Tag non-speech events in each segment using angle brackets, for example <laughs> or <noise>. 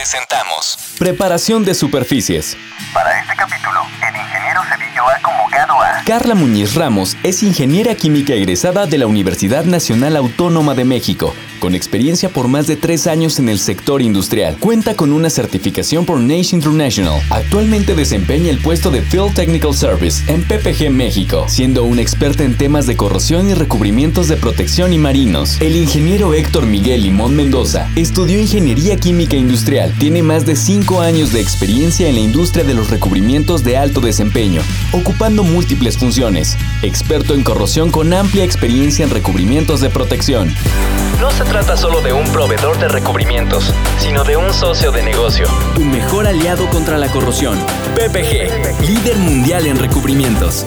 presentamos. Preparación de superficies. Para este capítulo, Carla Muñiz Ramos es ingeniera química egresada de la Universidad Nacional Autónoma de México, con experiencia por más de tres años en el sector industrial. Cuenta con una certificación por NACE International. Actualmente desempeña el puesto de Field Technical Service en PPG México, siendo una experta en temas de corrosión y recubrimientos de protección y marinos. El ingeniero Héctor Miguel Limón Mendoza estudió ingeniería química industrial. Tiene más de cinco años de experiencia en la industria de los recubrimientos de alto desempeño, ocupando múltiples funciones. Experto en corrosión con amplia experiencia en recubrimientos de protección. No se trata solo de un proveedor de recubrimientos, sino de un socio de negocio. Tu mejor aliado contra la corrosión. PPG, líder mundial en recubrimientos.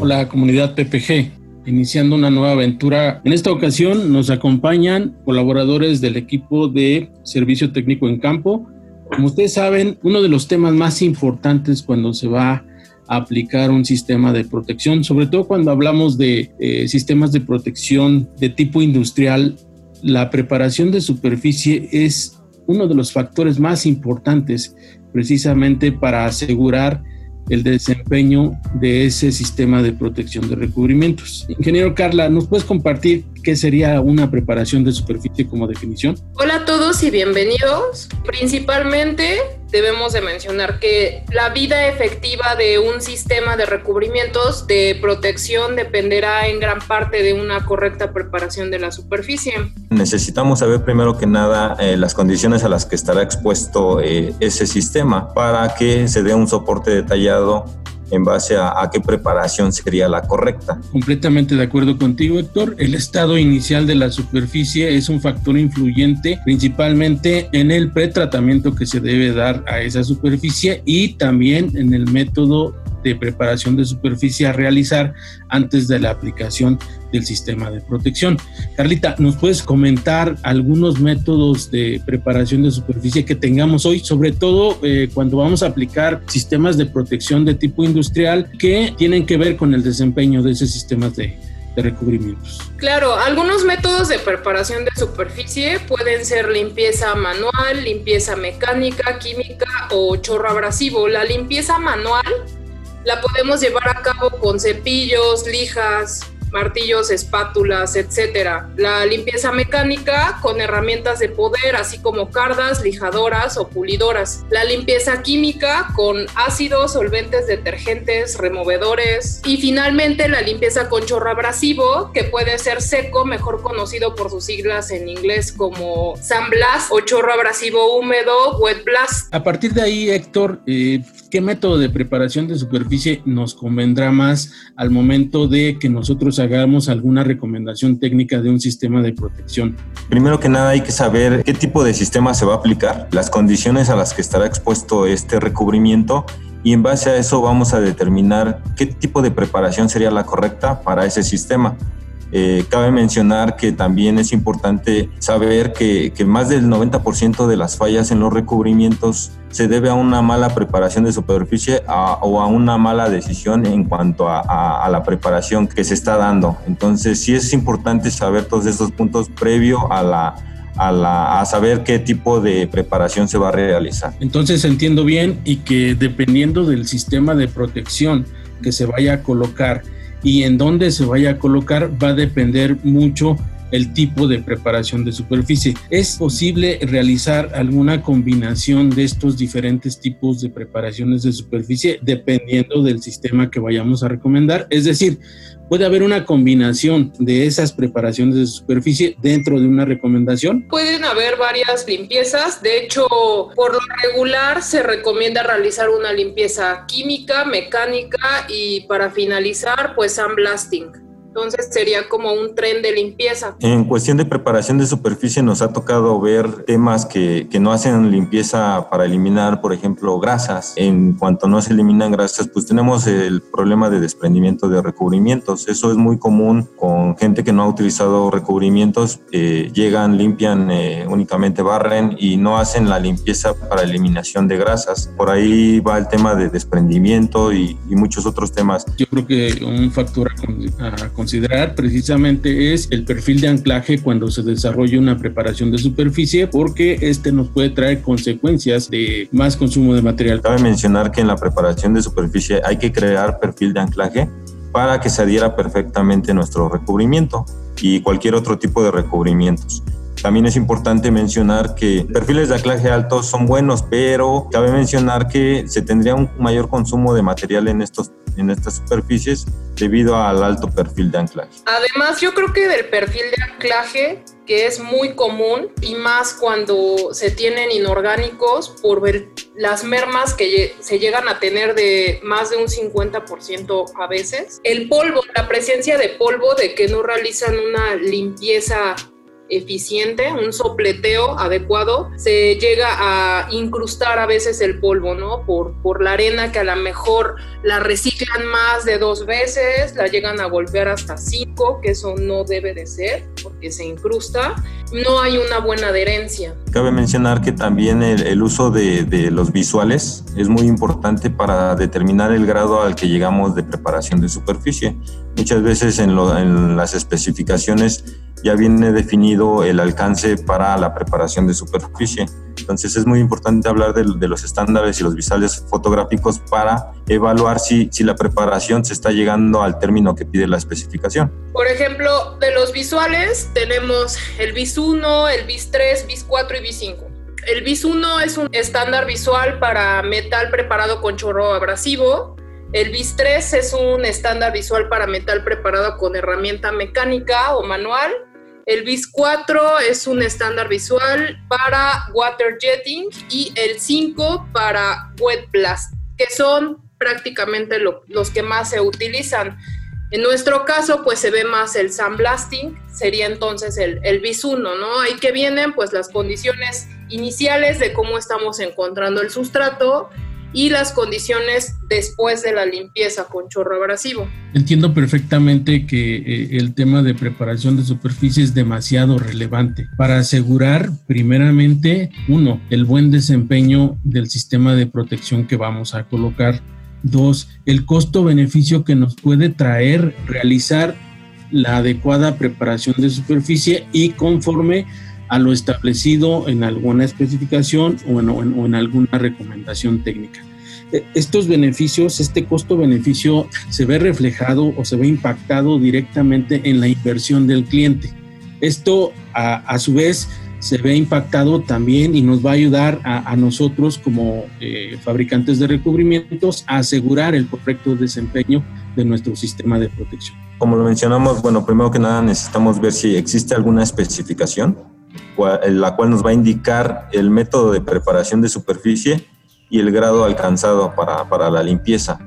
Hola comunidad PPG, iniciando una nueva aventura. En esta ocasión nos acompañan colaboradores del equipo de Servicio Técnico en Campo. Como ustedes saben, uno de los temas más importantes cuando se va a aplicar un sistema de protección, sobre todo cuando hablamos de eh, sistemas de protección de tipo industrial, la preparación de superficie es uno de los factores más importantes precisamente para asegurar el desempeño de ese sistema de protección de recubrimientos. Ingeniero Carla, ¿nos puedes compartir qué sería una preparación de superficie como definición? Hola a todos y bienvenidos. Principalmente debemos de mencionar que la vida efectiva de un sistema de recubrimientos de protección dependerá en gran parte de una correcta preparación de la superficie. Necesitamos saber primero que nada eh, las condiciones a las que estará expuesto eh, ese sistema para que se dé un soporte detallado en base a, qué preparación sería la correcta. Completamente de acuerdo contigo, Héctor. El estado inicial de la superficie es un factor influyente principalmente en el pretratamiento que se debe dar a esa superficie y también en el método de preparación de superficie a realizar antes de la aplicación del sistema de protección. Carlita, ¿nos puedes comentar algunos métodos de preparación de superficie que tengamos hoy, sobre todo eh, cuando vamos a aplicar sistemas de protección de tipo industrial que tienen que ver con el desempeño de esos sistemas de, de recubrimientos? Claro, algunos métodos de preparación de superficie pueden ser limpieza manual, limpieza mecánica, química o chorro abrasivo. La limpieza manual la podemos llevar a cabo con cepillos, lijas, martillos, espátulas, etcétera. La limpieza mecánica con herramientas de poder, así como cardas, lijadoras o pulidoras. La limpieza química con ácidos, solventes, detergentes, removedores. Y finalmente la limpieza con chorro abrasivo, que puede ser seco, mejor conocido por sus siglas en inglés como sandblast o chorro abrasivo húmedo, wet blast. A partir de ahí, Héctor, eh, ¿qué método de preparación de superficie nos convendrá más al momento de que nosotros hagamos alguna recomendación técnica de un sistema de protección? Primero que nada hay que saber qué tipo de sistema se va a aplicar, las condiciones a las que estará expuesto este recubrimiento y en base a eso vamos a determinar qué tipo de preparación sería la correcta para ese sistema. Eh, cabe mencionar que también es importante saber que, más del 90% de las fallas en los recubrimientos se debe a una mala preparación de superficie o a una mala decisión en cuanto a, la preparación que se está dando. Entonces sí es importante saber todos estos puntos previo a a saber qué tipo de preparación se va a realizar. Entonces entiendo bien y que dependiendo del sistema de protección que se vaya a colocar y en dónde se vaya a colocar va a depender mucho el tipo de preparación de superficie. ¿Es posible realizar alguna combinación de estos diferentes tipos de preparaciones de superficie dependiendo del sistema que vayamos a recomendar? Es decir, ¿Puede haber una combinación de esas preparaciones de superficie dentro de una recomendación? Pueden haber varias limpiezas. De hecho, por lo regular se recomienda realizar una limpieza química, mecánica y para finalizar, pues sandblasting. Entonces sería como un tren de limpieza. En cuestión de preparación de superficie nos ha tocado ver temas que, que, no hacen limpieza para eliminar, por ejemplo, grasas. En cuanto no se eliminan grasas, pues tenemos el problema de desprendimiento de recubrimientos. Eso es muy común con gente que no ha utilizado recubrimientos. Eh, llegan, limpian, eh, únicamente barren y no hacen la limpieza para eliminación de grasas. Por ahí va el tema de desprendimiento y, y muchos otros temas. Yo creo que un factor a, a considerar precisamente es el perfil de anclaje cuando se desarrolla una preparación de superficie porque este nos puede traer consecuencias de más consumo de material. Cabe mencionar que en la preparación de superficie hay que crear perfil de anclaje para que se adhiera perfectamente nuestro recubrimiento y cualquier otro tipo de recubrimientos. También es importante mencionar que perfiles de anclaje altos son buenos, pero cabe mencionar que se tendría un mayor consumo de material en, estos, en estas superficies debido al alto perfil de anclaje. Además, yo creo que del perfil de anclaje, que es muy común y más cuando se tienen inorgánicos por ver las mermas que se llegan a tener de más de un 50% a veces. El polvo, la presencia de polvo de que no realizan una limpieza eficiente, un sopleteo adecuado, se llega a incrustar a veces el polvo, ¿no? Por, por la arena que a lo mejor la reciclan más de dos veces, la llegan a golpear hasta cinco, que eso no debe de ser porque se incrusta. No hay una buena adherencia. Cabe mencionar que también el, uso de, los visuales es muy importante para determinar el grado al que llegamos de preparación de superficie. Muchas veces en las especificaciones ya viene definido el alcance para la preparación de superficie. Entonces es muy importante hablar de, los estándares y los visuales fotográficos para evaluar si, si la preparación se está llegando al término que pide la especificación. Por ejemplo, de los visuales tenemos el BIS 1, el BIS 3, BIS 4 y BIS 5. El BIS 1 es un estándar visual para metal preparado con chorro abrasivo. El BIS 3 es un estándar visual para metal preparado con herramienta mecánica o manual. El BIS 4 es un estándar visual para water jetting y el 5 para wet blast, que son prácticamente lo, los que más se utilizan. En nuestro caso, pues se ve más el sandblasting, sería entonces el, el BIS 1, ¿no? Ahí que vienen pues las condiciones iniciales de cómo estamos encontrando el sustrato y las condiciones después de la limpieza con chorro abrasivo. Entiendo perfectamente que eh, el tema de preparación de superficie es demasiado relevante para asegurar primeramente, uno, el buen desempeño del sistema de protección que vamos a colocar. Dos, el costo-beneficio que nos puede traer realizar la adecuada preparación de superficie y conforme a lo establecido en alguna especificación o en, alguna recomendación técnica. Estos beneficios, este costo-beneficio se ve reflejado o se ve impactado directamente en la inversión del cliente. Esto a, su vez se ve impactado también y nos va a ayudar a, a nosotros como eh, fabricantes de recubrimientos a asegurar el correcto desempeño de nuestro sistema de protección. Como lo mencionamos, bueno, primero que nada necesitamos ver si existe alguna especificación la cual nos va a indicar el método de preparación de superficie y el grado alcanzado para, para la limpieza.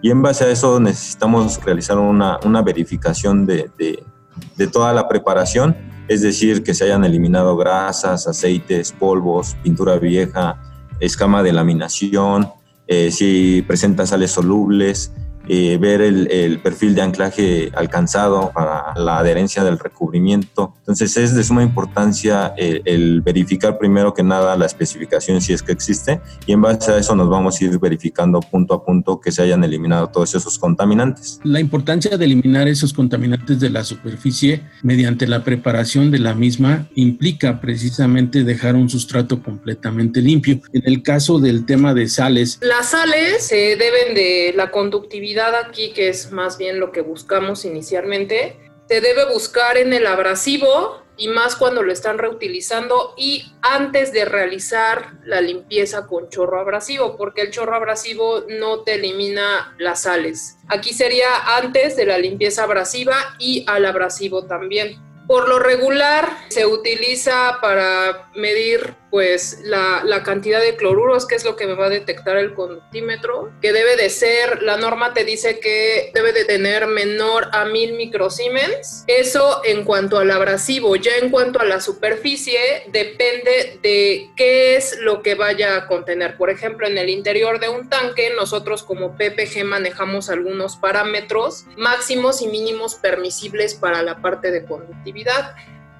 Y en base a eso necesitamos realizar una, una verificación de, de, toda la preparación, es decir, que se hayan eliminado grasas, aceites, polvos, pintura vieja, escama de laminación, eh, si presenta sales solubles, eh, ver el, el, perfil de anclaje alcanzado para la adherencia del recubrimiento. Entonces es de suma importancia el, el, verificar primero que nada la especificación si es que existe y en base a eso nos vamos a ir verificando punto a punto que se hayan eliminado todos esos contaminantes. La importancia de eliminar esos contaminantes de la superficie mediante la preparación de la misma implica precisamente dejar un sustrato completamente limpio. En el caso del tema de sales. Las sales se deben de la conductividad aquí, que es más bien lo que buscamos inicialmente, se debe buscar en el abrasivo y más cuando lo están reutilizando y antes de realizar la limpieza con chorro abrasivo, porque el chorro abrasivo no te elimina las sales. Aquí sería antes de la limpieza abrasiva y al abrasivo también. Por lo regular se utiliza para medir pues la, cantidad de cloruros, que es lo que me va a detectar el conductímetro, que debe de ser, la norma te dice que debe de tener menor a mil microsiemens. Eso en cuanto al abrasivo, ya en cuanto a la superficie, depende de qué es lo que vaya a contener. Por ejemplo, en el interior de un tanque, nosotros como PPG manejamos algunos parámetros máximos y mínimos permisibles para la parte de conductividad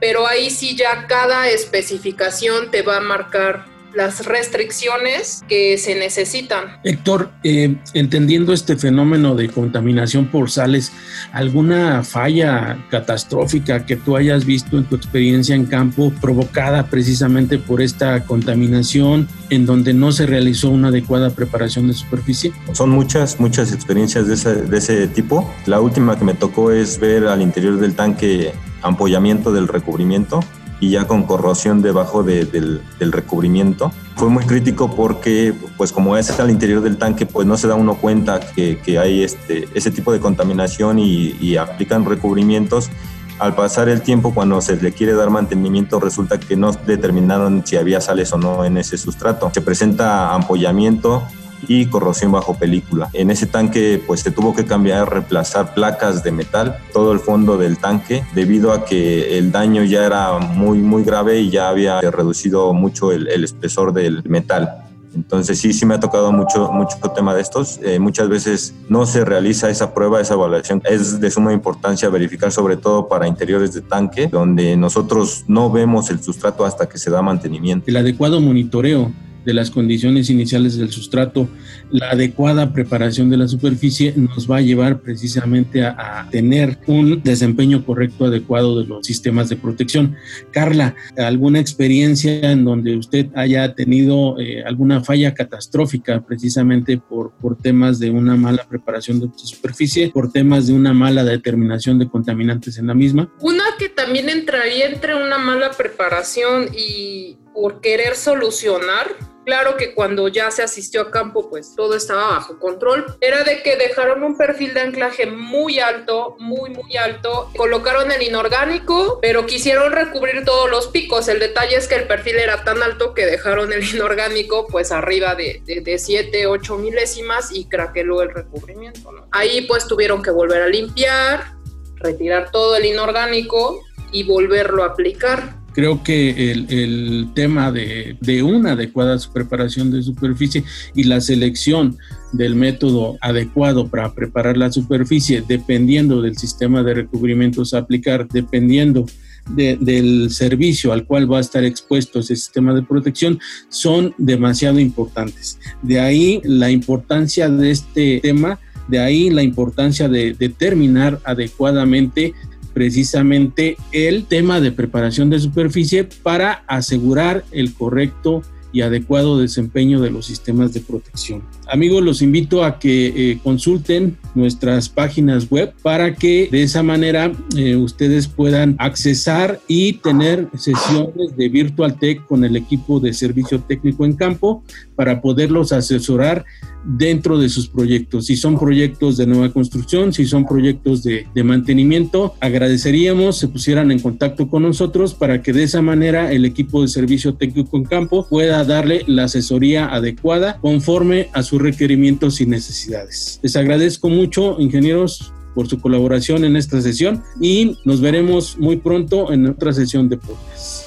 pero ahí sí ya cada especificación te va a marcar las restricciones que se necesitan. Héctor, eh, entendiendo este fenómeno de contaminación por sales, ¿alguna falla catastrófica que tú hayas visto en tu experiencia en campo provocada precisamente por esta contaminación en donde no se realizó una adecuada preparación de superficie? Son muchas, muchas experiencias de ese, de ese tipo. La última que me tocó es ver al interior del tanque ampollamiento del recubrimiento y ya con corrosión debajo del, recubrimiento. Fue muy crítico porque, pues como es al interior del tanque, pues no se da uno cuenta que, hay este, ese tipo de contaminación y, y aplican recubrimientos al pasar el tiempo, cuando se le quiere dar mantenimiento, resulta que no determinaron si había sales o no en ese sustrato. Se presenta ampollamiento y corrosión bajo película. En ese tanque pues se tuvo que cambiar, reemplazar placas de metal, todo el fondo del tanque, debido a que el daño ya era muy muy grave y ya había reducido mucho el, espesor del metal. Entonces sí, sí me ha tocado mucho, mucho tema de estos. Eh, muchas veces no se realiza esa prueba, esa evaluación. Es de suma importancia verificar sobre todo para interiores de tanque, donde nosotros no vemos el sustrato hasta que se da mantenimiento. El adecuado monitoreo de las condiciones iniciales del sustrato, la adecuada preparación de la superficie nos va a llevar precisamente a, tener un desempeño correcto, adecuado de los sistemas de protección. Carla, ¿alguna experiencia en donde usted haya tenido eh, alguna falla catastrófica precisamente por, por temas de una mala preparación de su superficie, por temas de una mala determinación de contaminantes en la misma? Una que también entraría entre una mala preparación y por querer solucionar Claro que cuando ya se asistió a campo, pues todo estaba bajo control. Era de que dejaron un perfil de anclaje muy alto, muy, muy alto. Colocaron el inorgánico, pero quisieron recubrir todos los picos. El detalle es que el perfil era tan alto que dejaron el <laughs> inorgánico pues arriba de, de, 7, 8 milésimas y craqueló el recubrimiento. Ahí pues tuvieron que volver a limpiar, retirar todo el inorgánico y volverlo a aplicar Creo que el, tema de, una adecuada preparación de superficie y la selección del método adecuado para preparar la superficie, dependiendo del sistema de recubrimientos a aplicar, dependiendo del servicio al cual va a estar expuesto ese sistema de protección, son demasiado importantes. De ahí la importancia de este tema, de ahí la importancia de determinar adecuadamente precisamente el tema de preparación de superficie para asegurar el correcto y adecuado desempeño de los sistemas de protección. Amigos, los invito a que eh, consulten nuestras páginas web para que de esa manera eh, ustedes puedan accesar y tener sesiones de Virtual Tech con el equipo de servicio técnico en campo para poderlos asesorar dentro de sus proyectos. Si son proyectos de nueva construcción, si son proyectos de, mantenimiento, agradeceríamos se pusieran en contacto con nosotros para que de esa manera el equipo de servicio técnico en campo pueda darle la asesoría adecuada conforme a sus requerimientos y necesidades. Les agradezco mucho, ingenieros, por su colaboración en esta sesión y nos veremos muy pronto en otra sesión de podcast.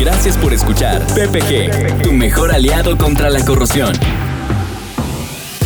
Gracias por escuchar PPG, tu mejor aliado contra la corrosión.